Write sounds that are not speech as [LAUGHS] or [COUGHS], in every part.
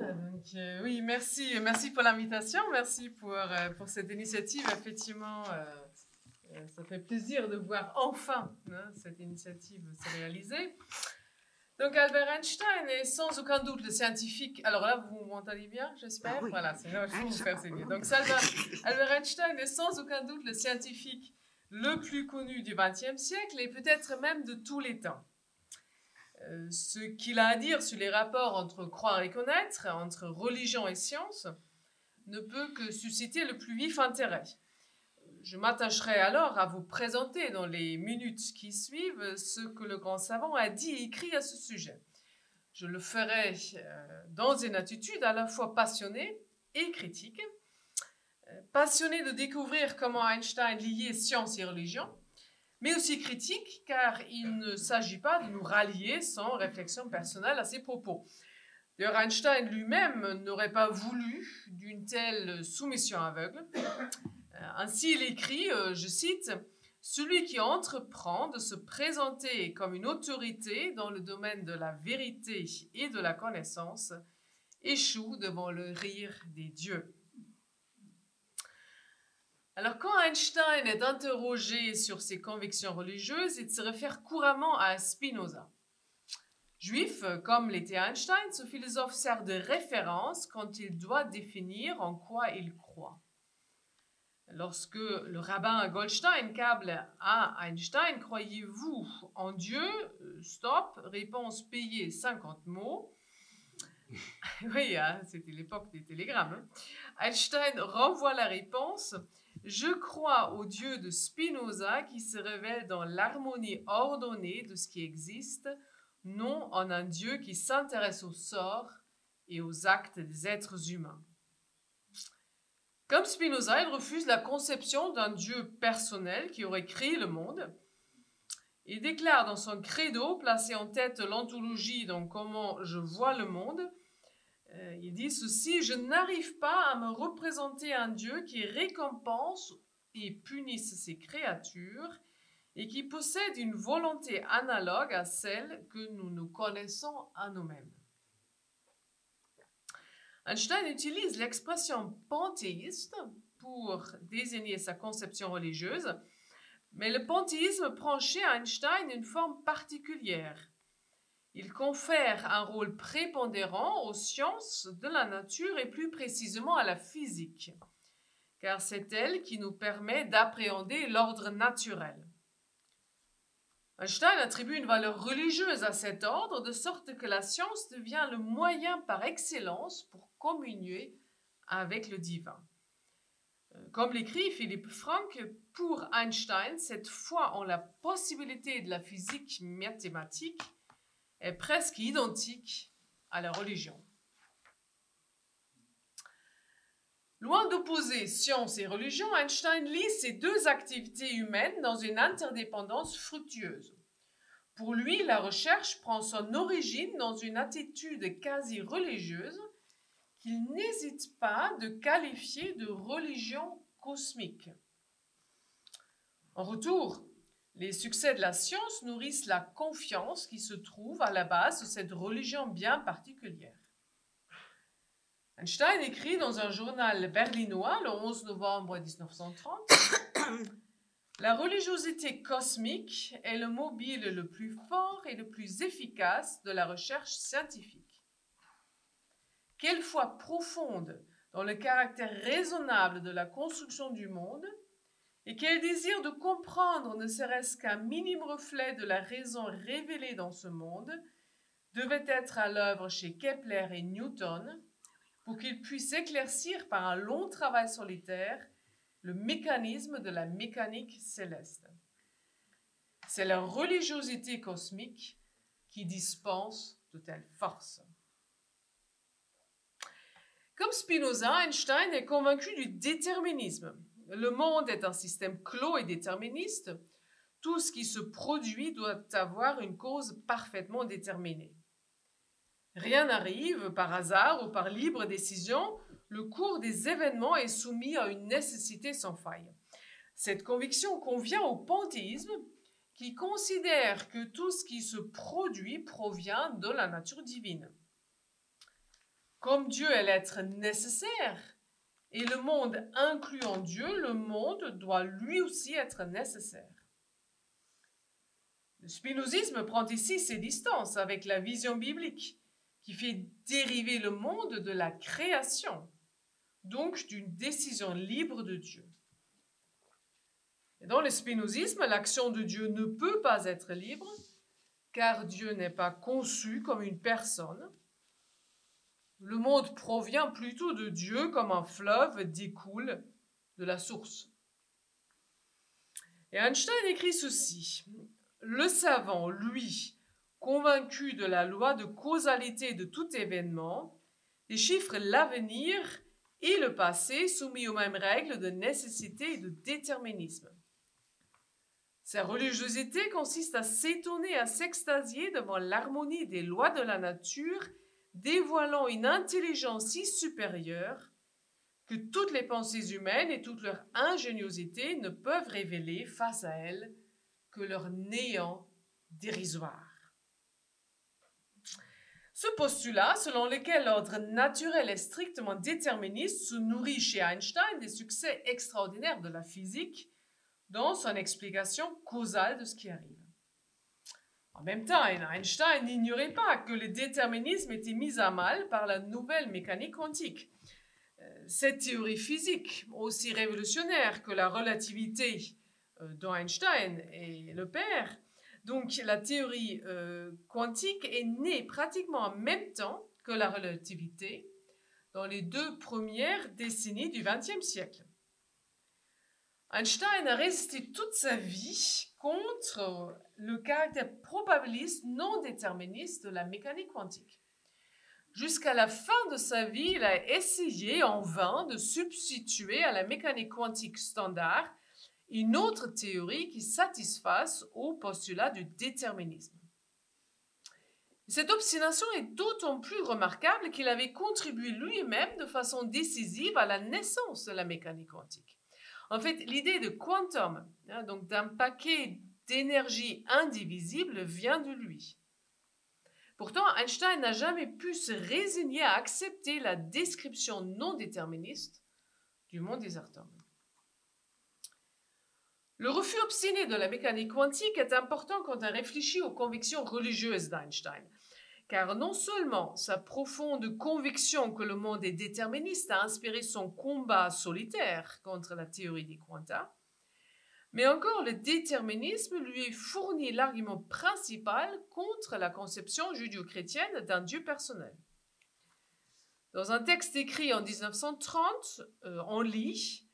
donc, euh, oui, merci, merci pour l'invitation, merci pour, euh, pour cette initiative. Effectivement, euh, ça fait plaisir de voir enfin hein, cette initiative se réaliser. Donc Albert Einstein est sans aucun doute le scientifique. Alors là, vous m'entendez bien, j'espère? Ah voilà, c'est je vous faire signer. Donc Albert Einstein est sans aucun doute le scientifique le plus connu du XXe siècle et peut-être même de tous les temps. Euh, ce qu'il a à dire sur les rapports entre croire et connaître, entre religion et science, ne peut que susciter le plus vif intérêt. Je m'attacherai alors à vous présenter dans les minutes qui suivent ce que le grand savant a dit et écrit à ce sujet. Je le ferai euh, dans une attitude à la fois passionnée et critique. Euh, passionnée de découvrir comment Einstein liait science et religion, mais aussi critique car il ne s'agit pas de nous rallier sans réflexion personnelle à ses propos. D'ailleurs, Einstein lui-même n'aurait pas voulu d'une telle soumission aveugle. Euh, ainsi, il écrit, euh, je cite, Celui qui entreprend de se présenter comme une autorité dans le domaine de la vérité et de la connaissance échoue devant le rire des dieux. Alors, quand Einstein est interrogé sur ses convictions religieuses, il se réfère couramment à Spinoza. Juif, comme l'était Einstein, ce philosophe sert de référence quand il doit définir en quoi il croit. Lorsque le rabbin Goldstein câble à Einstein, croyez-vous en Dieu? Stop, réponse payée 50 mots. [LAUGHS] oui, hein, c'était l'époque des télégrammes. Hein. Einstein renvoie la réponse Je crois au Dieu de Spinoza qui se révèle dans l'harmonie ordonnée de ce qui existe, non en un Dieu qui s'intéresse au sort et aux actes des êtres humains. Comme Spinoza, il refuse la conception d'un Dieu personnel qui aurait créé le monde. Il déclare dans son credo, placé en tête l'anthologie dans Comment je vois le monde, euh, il dit ceci, je n'arrive pas à me représenter un Dieu qui récompense et punisse ses créatures et qui possède une volonté analogue à celle que nous nous connaissons à nous-mêmes. Einstein utilise l'expression panthéiste pour désigner sa conception religieuse, mais le panthéisme prend chez Einstein une forme particulière. Il confère un rôle prépondérant aux sciences de la nature et plus précisément à la physique, car c'est elle qui nous permet d'appréhender l'ordre naturel. Einstein attribue une valeur religieuse à cet ordre, de sorte que la science devient le moyen par excellence pour communier avec le divin. Euh, comme l'écrit Philippe Frank, pour Einstein, cette foi en la possibilité de la physique mathématique est presque identique à la religion. Loin d'opposer science et religion, Einstein lit ces deux activités humaines dans une interdépendance fructueuse. Pour lui, la recherche prend son origine dans une attitude quasi religieuse qu'il n'hésite pas de qualifier de religion cosmique. En retour, les succès de la science nourrissent la confiance qui se trouve à la base de cette religion bien particulière. Einstein écrit dans un journal berlinois le 11 novembre 1930 [COUGHS] La religiosité cosmique est le mobile le plus fort et le plus efficace de la recherche scientifique. Quelle foi profonde dans le caractère raisonnable de la construction du monde et quel désir de comprendre ne serait-ce qu'un minime reflet de la raison révélée dans ce monde devait être à l'œuvre chez Kepler et Newton pour qu'ils puissent éclaircir par un long travail solitaire le mécanisme de la mécanique céleste. C'est la religiosité cosmique qui dispense de telles forces. Comme Spinoza, Einstein est convaincu du déterminisme, le monde est un système clos et déterministe. Tout ce qui se produit doit avoir une cause parfaitement déterminée. Rien n'arrive par hasard ou par libre décision. Le cours des événements est soumis à une nécessité sans faille. Cette conviction convient au panthéisme qui considère que tout ce qui se produit provient de la nature divine. Comme Dieu est l'être nécessaire, et le monde incluant Dieu, le monde doit lui aussi être nécessaire. Le spinozisme prend ici ses distances avec la vision biblique, qui fait dériver le monde de la création, donc d'une décision libre de Dieu. Et dans le spinozisme, l'action de Dieu ne peut pas être libre, car Dieu n'est pas conçu comme une personne. Le monde provient plutôt de Dieu comme un fleuve découle de la source. Et Einstein écrit ceci. Le savant, lui, convaincu de la loi de causalité de tout événement, déchiffre l'avenir et le passé soumis aux mêmes règles de nécessité et de déterminisme. Sa religiosité consiste à s'étonner, à s'extasier devant l'harmonie des lois de la nature, dévoilant une intelligence si supérieure que toutes les pensées humaines et toute leur ingéniosité ne peuvent révéler face à elle que leur néant dérisoire. Ce postulat, selon lequel l'ordre naturel est strictement déterministe, se nourrit chez Einstein des succès extraordinaires de la physique dans son explication causale de ce qui arrive. En même temps, Einstein n'ignorait pas que le déterminisme était mis à mal par la nouvelle mécanique quantique. Euh, cette théorie physique, aussi révolutionnaire que la relativité euh, dont Einstein est le père, donc la théorie euh, quantique est née pratiquement en même temps que la relativité dans les deux premières décennies du XXe siècle. Einstein a résisté toute sa vie contre le caractère probabiliste non déterministe de la mécanique quantique. Jusqu'à la fin de sa vie, il a essayé en vain de substituer à la mécanique quantique standard une autre théorie qui satisfasse au postulat du déterminisme. Cette obstination est d'autant plus remarquable qu'il avait contribué lui-même de façon décisive à la naissance de la mécanique quantique. En fait, l'idée de quantum, hein, donc d'un paquet d'énergie indivisible, vient de lui. Pourtant, Einstein n'a jamais pu se résigner à accepter la description non déterministe du monde des atomes. Le refus obstiné de la mécanique quantique est important quand on réfléchit aux convictions religieuses d'Einstein car non seulement sa profonde conviction que le monde est déterministe a inspiré son combat solitaire contre la théorie des quanta, mais encore le déterminisme lui fournit l'argument principal contre la conception judéo-chrétienne d'un Dieu personnel. Dans un texte écrit en 1930, euh, on lit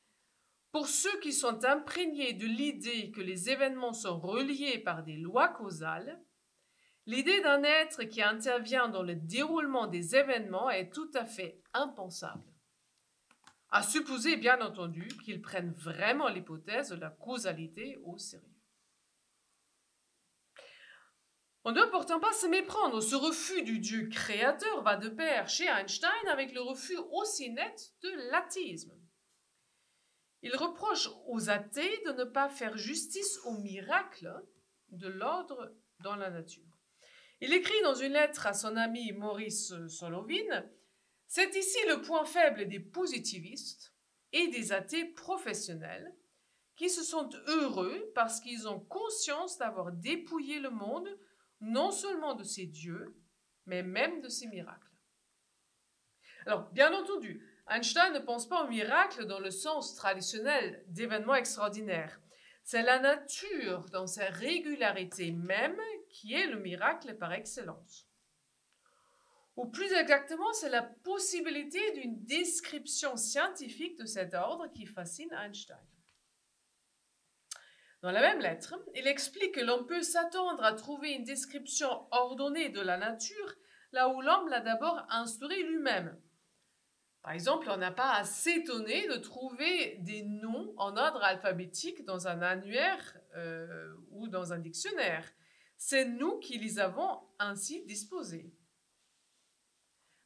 Pour ceux qui sont imprégnés de l'idée que les événements sont reliés par des lois causales, L'idée d'un être qui intervient dans le déroulement des événements est tout à fait impensable. À supposer, bien entendu, qu'ils prennent vraiment l'hypothèse de la causalité au sérieux. On ne doit pourtant pas se méprendre. Ce refus du Dieu créateur va de pair chez Einstein avec le refus aussi net de l'athéisme. Il reproche aux athées de ne pas faire justice au miracle de l'ordre dans la nature. Il écrit dans une lettre à son ami Maurice Solovin C'est ici le point faible des positivistes et des athées professionnels qui se sentent heureux parce qu'ils ont conscience d'avoir dépouillé le monde non seulement de ses dieux, mais même de ses miracles. Alors, bien entendu, Einstein ne pense pas au miracle dans le sens traditionnel d'événements extraordinaires. C'est la nature dans sa régularité même qui est le miracle par excellence. Ou plus exactement, c'est la possibilité d'une description scientifique de cet ordre qui fascine Einstein. Dans la même lettre, il explique que l'on peut s'attendre à trouver une description ordonnée de la nature là où l'homme l'a d'abord instaurée lui-même. Par exemple, on n'a pas à s'étonner de trouver des noms en ordre alphabétique dans un annuaire euh, ou dans un dictionnaire. C'est nous qui les avons ainsi disposés.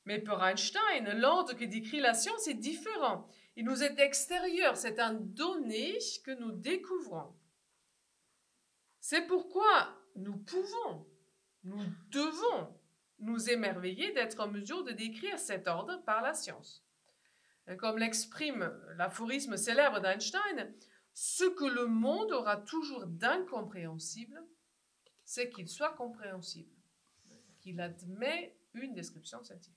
Mais pour Einstein, l'ordre que décrit la science est différent. Il nous est extérieur, c'est un donné que nous découvrons. C'est pourquoi nous pouvons, nous devons nous émerveiller d'être en mesure de décrire cet ordre par la science. Comme l'exprime l'aphorisme célèbre d'Einstein, ce que le monde aura toujours d'incompréhensible, c'est qu'il soit compréhensible, qu'il admet une description scientifique.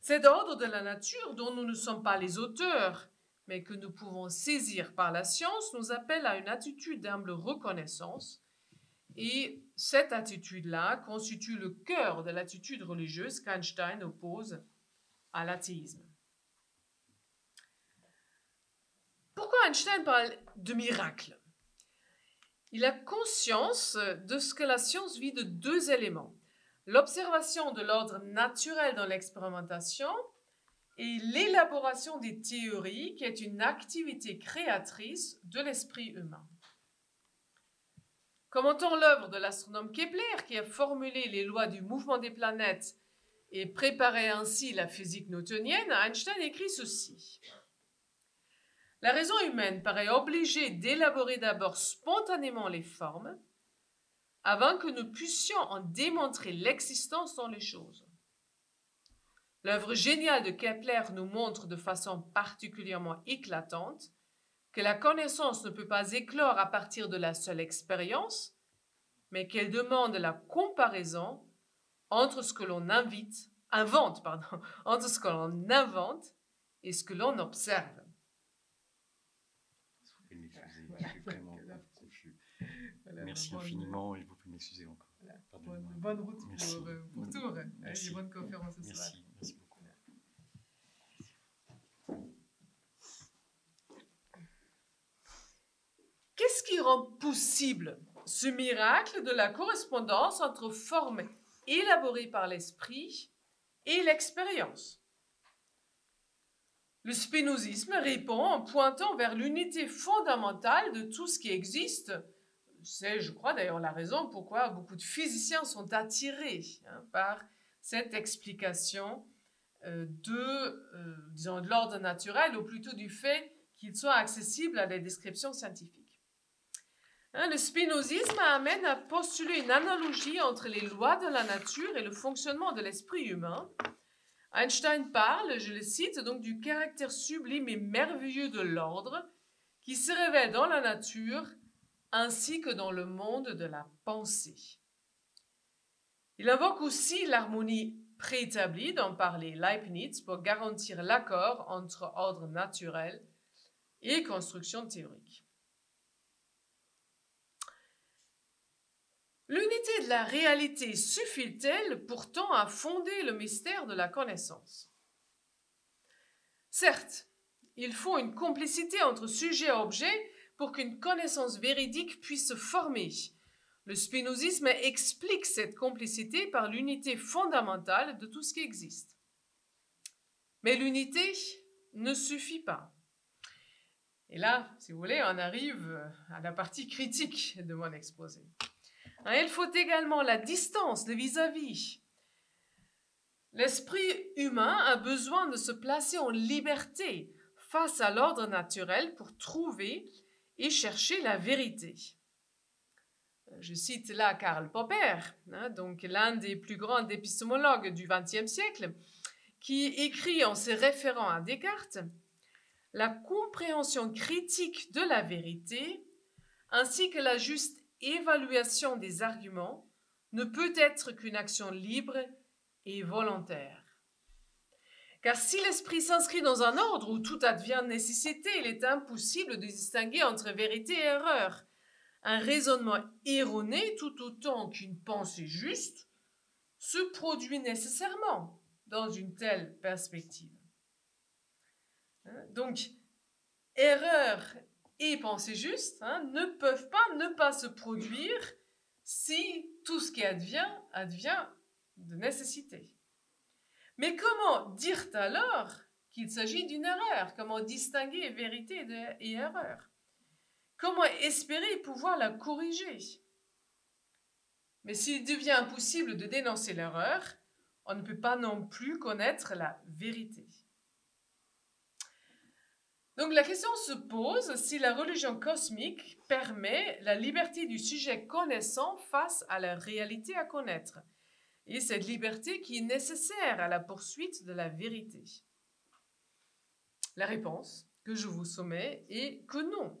Cet ordre de la nature dont nous ne sommes pas les auteurs, mais que nous pouvons saisir par la science, nous appelle à une attitude d'humble reconnaissance. Et cette attitude-là constitue le cœur de l'attitude religieuse qu'Einstein oppose à l'athéisme. Pourquoi Einstein parle de miracle Il a conscience de ce que la science vit de deux éléments. L'observation de l'ordre naturel dans l'expérimentation et l'élaboration des théories qui est une activité créatrice de l'esprit humain. Commentant l'œuvre de l'astronome Kepler qui a formulé les lois du mouvement des planètes et préparé ainsi la physique newtonienne, Einstein écrit ceci. La raison humaine paraît obligée d'élaborer d'abord spontanément les formes avant que nous puissions en démontrer l'existence dans les choses. L'œuvre géniale de Kepler nous montre de façon particulièrement éclatante que la connaissance ne peut pas éclore à partir de la seule expérience, mais qu'elle demande la comparaison entre ce que l'on invite, invente, pardon, [LAUGHS] entre ce que l'on invente et ce que l'on observe. Merci infiniment et vous pouvez m'excuser encore. Bonne, bonne, route pour, euh, pour Tours. Et bonne conférence ce soir. Merci, merci beaucoup. Qu'est-ce qui rend possible ce miracle de la correspondance entre formes élaborées par l'esprit et l'expérience Le spinozisme répond en pointant vers l'unité fondamentale de tout ce qui existe. C'est, je crois d'ailleurs, la raison pourquoi beaucoup de physiciens sont attirés hein, par cette explication euh, de, euh, de l'ordre naturel, ou plutôt du fait qu'il soit accessible à des descriptions scientifiques. Hein, le spinozisme amène à postuler une analogie entre les lois de la nature et le fonctionnement de l'esprit humain. Einstein parle, je le cite, donc du caractère sublime et merveilleux de l'ordre qui se révèle dans la nature ainsi que dans le monde de la pensée. Il invoque aussi l'harmonie préétablie dont parlait Leibniz pour garantir l'accord entre ordre naturel et construction théorique. L'unité de la réalité suffit-elle pourtant à fonder le mystère de la connaissance? Certes, il faut une complicité entre sujet et objet pour qu'une connaissance véridique puisse se former. Le spinozisme explique cette complicité par l'unité fondamentale de tout ce qui existe. Mais l'unité ne suffit pas. Et là, si vous voulez, on arrive à la partie critique de mon exposé. Hein, il faut également la distance de vis-à-vis. L'esprit humain a besoin de se placer en liberté face à l'ordre naturel pour trouver et chercher la vérité. Je cite là Karl Popper, hein, donc l'un des plus grands épistémologues du XXe siècle, qui écrit en se référant à Descartes La compréhension critique de la vérité ainsi que la juste évaluation des arguments ne peut être qu'une action libre et volontaire. Car si l'esprit s'inscrit dans un ordre où tout advient nécessité, il est impossible de distinguer entre vérité et erreur. Un raisonnement erroné, tout autant qu'une pensée juste, se produit nécessairement dans une telle perspective. Hein, donc, erreur et pensée juste hein, ne peuvent pas ne pas se produire si tout ce qui advient advient de nécessité. Mais comment dire alors qu'il s'agit d'une erreur? Comment distinguer vérité et erreur? Comment espérer pouvoir la corriger? Mais s'il devient impossible de dénoncer l'erreur, on ne peut pas non plus connaître la vérité. Donc la question se pose si la religion cosmique permet la liberté du sujet connaissant face à la réalité à connaître. et cette liberté qui est nécessaire à la poursuite de la vérité La réponse que je vous soumets est que non.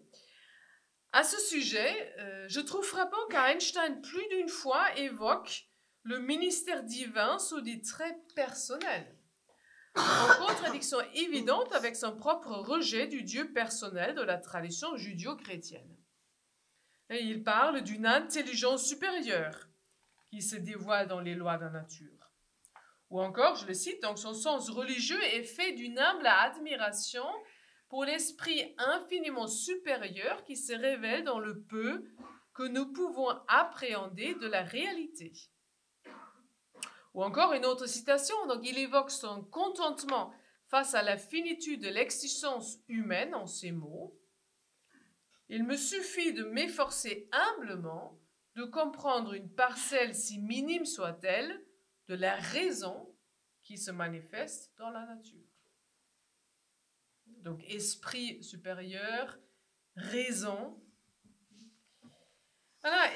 À ce sujet, euh, je trouve frappant qu'Einstein plus d'une fois évoque le ministère divin sous des traits personnels, en contradiction évidente avec son propre rejet du Dieu personnel de la tradition judéo-chrétienne. il parle d'une intelligence supérieure qui se dévoile dans les lois de la nature. Ou encore, je le cite, donc son sens religieux est fait d'une humble admiration pour l'esprit infiniment supérieur qui se révèle dans le peu que nous pouvons appréhender de la réalité. Ou encore une autre citation, donc il évoque son contentement face à la finitude de l'existence humaine en ces mots. Il me suffit de m'efforcer humblement de comprendre une parcelle si minime soit-elle de la raison qui se manifeste dans la nature. Donc esprit supérieur, raison. Voilà.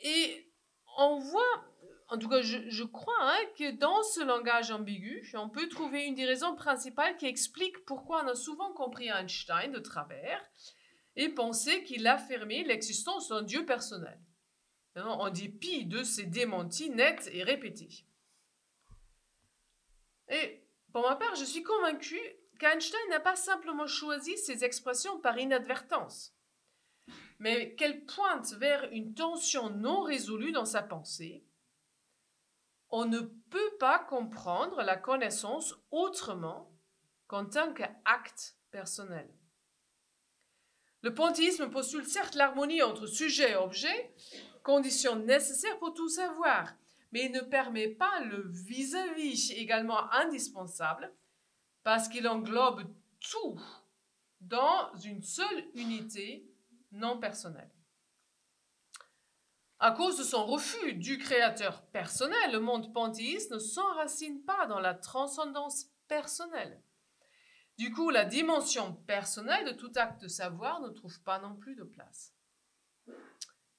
Et on voit, en tout cas je, crois, hein, que dans ce langage ambigu, on peut trouver une des raisons principales qui explique pourquoi on a souvent compris Einstein de travers et pensé qu'il affirmait l'existence d'un Dieu personnel, en dépit de ses démentis nets et répétés. Et pour ma part, je suis convaincue qu'Einstein n'a pas simplement choisi ces expressions par inadvertance, mais qu'elle pointe vers une tension non résolue dans sa pensée. On ne peut pas comprendre la connaissance autrement qu'en tant qu'acte personnel. Le panthéisme postule certes l'harmonie entre sujet et objet, condition nécessaire pour tout savoir, mais il ne permet pas le vis-à-vis -vis également indispensable parce qu'il englobe tout dans une seule unité non personnelle. À cause de son refus du créateur personnel, le monde panthéiste ne s'enracine pas dans la transcendance personnelle. Du coup, la dimension personnelle de tout acte de savoir ne trouve pas non plus de place.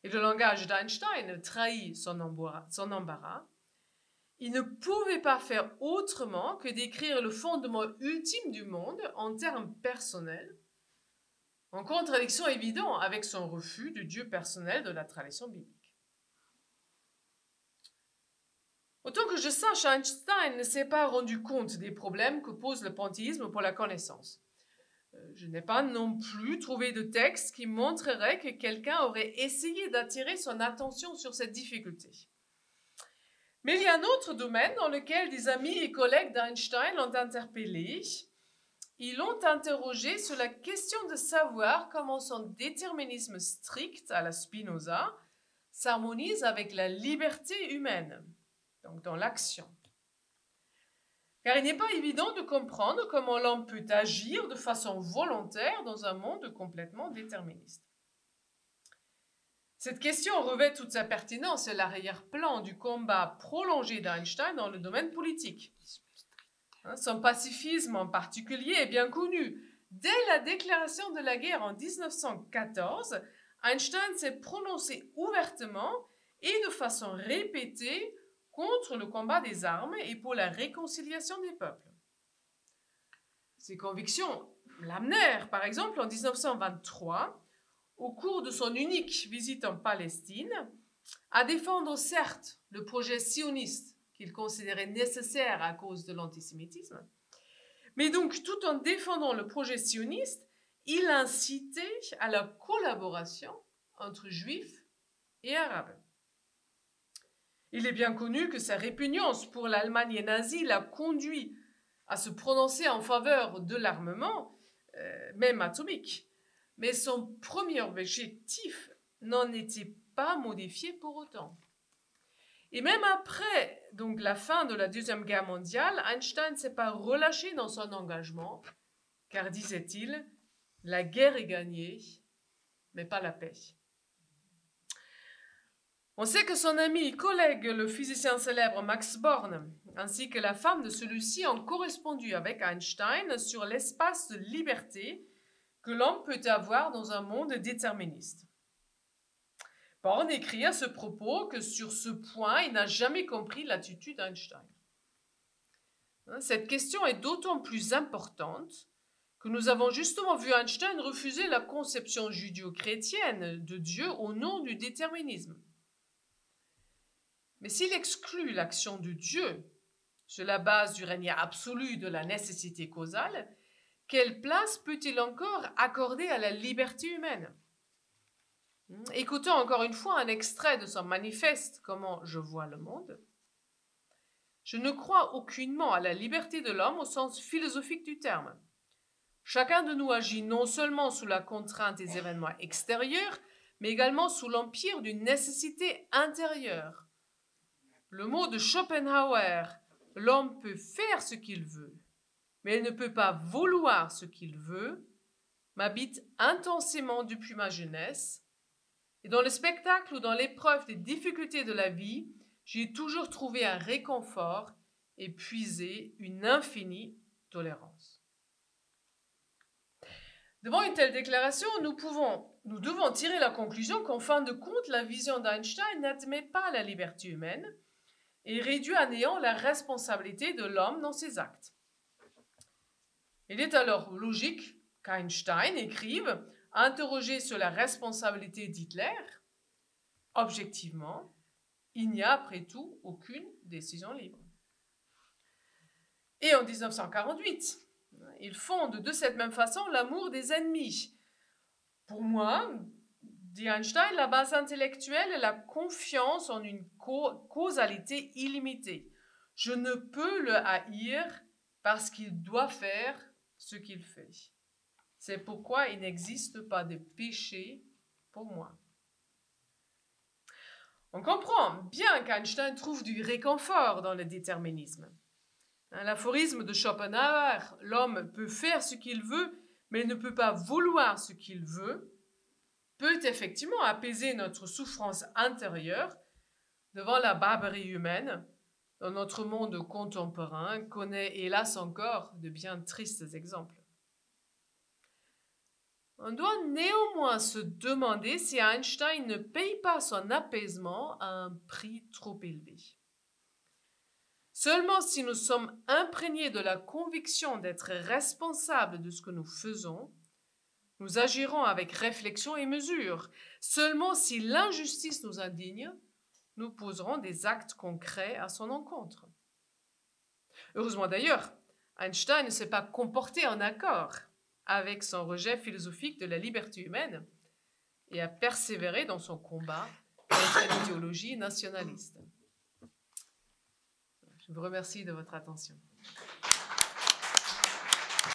Et le langage d'Einstein trahit son embarras il ne pouvait pas faire autrement que d'écrire le fondement ultime du monde en termes personnels, en contradiction évidente avec son refus du Dieu personnel de la tradition biblique. Autant que je sache, Einstein ne s'est pas rendu compte des problèmes que pose le panthéisme pour la connaissance. Euh, je n'ai pas non plus trouvé de texte qui montrerait que quelqu'un aurait essayé d'attirer son attention sur cette difficulté. Mais il y a un autre domaine dans lequel des amis et collègues d'Einstein l'ont interpellé. Ils l'ont interrogé sur la question de savoir comment son déterminisme strict à la Spinoza s'harmonise avec la liberté humaine, donc dans l'action. Car il n'est pas évident de comprendre comment l'homme peut agir de façon volontaire dans un monde complètement déterministe. Cette question revêt toute sa pertinence à l'arrière-plan du combat prolongé d'Einstein dans le domaine politique. Hein, son pacifisme en particulier est bien connu. Dès la déclaration de la guerre en 1914, Einstein s'est prononcé ouvertement et de façon répétée contre le combat des armes et pour la réconciliation des peuples. Ses convictions l'amenèrent, par exemple, en 1923, au cours de son unique visite en Palestine, à défendre certes le projet sioniste qu'il considérait nécessaire à cause de l'antisémitisme, mais donc tout en défendant le projet sioniste, il incitait à la collaboration entre juifs et arabes. Il est bien connu que sa répugnance pour l'Allemagne nazie l'a conduit à se prononcer en faveur de l'armement, euh, même atomique, mais son premier objectif n'en était pas modifié pour autant. Et même après donc la fin de la Deuxième Guerre mondiale, Einstein ne s'est pas relâché dans son engagement, car disait-il, la guerre est gagnée, mais pas la paix. On sait que son ami et collègue, le physicien célèbre Max Born, ainsi que la femme de celui-ci ont correspondu avec Einstein sur l'espace de liberté que l'homme peut avoir dans un monde déterministe. Born écrit à ce propos que sur ce point, il n'a jamais compris l'attitude d'Einstein. Cette question est d'autant plus importante que nous avons justement vu Einstein refuser la conception judéo-chrétienne de Dieu au nom du déterminisme. Mais s'il exclut l'action de Dieu sur la base du règne absolu de la nécessité causale, quelle place peut-il encore accorder à la liberté humaine? Écoutons encore une fois un extrait de son manifeste Comment je vois le monde. Je ne crois aucunement à la liberté de l'homme au sens philosophique du terme. Chacun de nous agit non seulement sous la contrainte des événements extérieurs, mais également sous l'empire d'une nécessité intérieure. Le mot de Schopenhauer, l'homme peut faire ce qu'il veut, mais il ne peut pas vouloir ce qu'il veut, m'habite intensément depuis ma jeunesse, et dans le spectacle ou dans l'épreuve des difficultés de la vie, j'ai toujours trouvé un réconfort et puisé une infinie tolérance. Devant une telle déclaration, nous pouvons, nous devons tirer la conclusion qu'en fin de compte, la vision d'Einstein n'admet pas la liberté humaine et réduit à néant la responsabilité de l'homme dans ses actes. Il est alors logique qu'Einstein écrive, interrogé sur la responsabilité d'Hitler, objectivement, il n'y a après tout aucune décision libre. Et en 1948, il fonde de cette même façon l'amour des ennemis. Pour moi, dit Einstein, la base intellectuelle est la confiance en une causalité illimitée. Je ne peux le haïr parce qu'il doit faire ce qu'il fait. C'est pourquoi il n'existe pas de péché pour moi. On comprend bien qu'Einstein trouve du réconfort dans le déterminisme. L'aphorisme de Schopenhauer, l'homme peut faire ce qu'il veut, mais ne peut pas vouloir ce qu'il veut, peut effectivement apaiser notre souffrance intérieure devant la barbarie humaine dont notre monde contemporain connaît hélas encore de bien tristes exemples. On doit néanmoins se demander si Einstein ne paye pas son apaisement à un prix trop élevé. Seulement si nous sommes imprégnés de la conviction d'être responsables de ce que nous faisons, nous agirons avec réflexion et mesure. Seulement si l'injustice nous indigne, nous poserons des actes concrets à son encontre. Heureusement d'ailleurs, Einstein ne s'est pas comporté en accord avec son rejet philosophique de la liberté humaine et a persévéré dans son combat contre l'idéologie nationaliste. Je vous remercie de votre attention.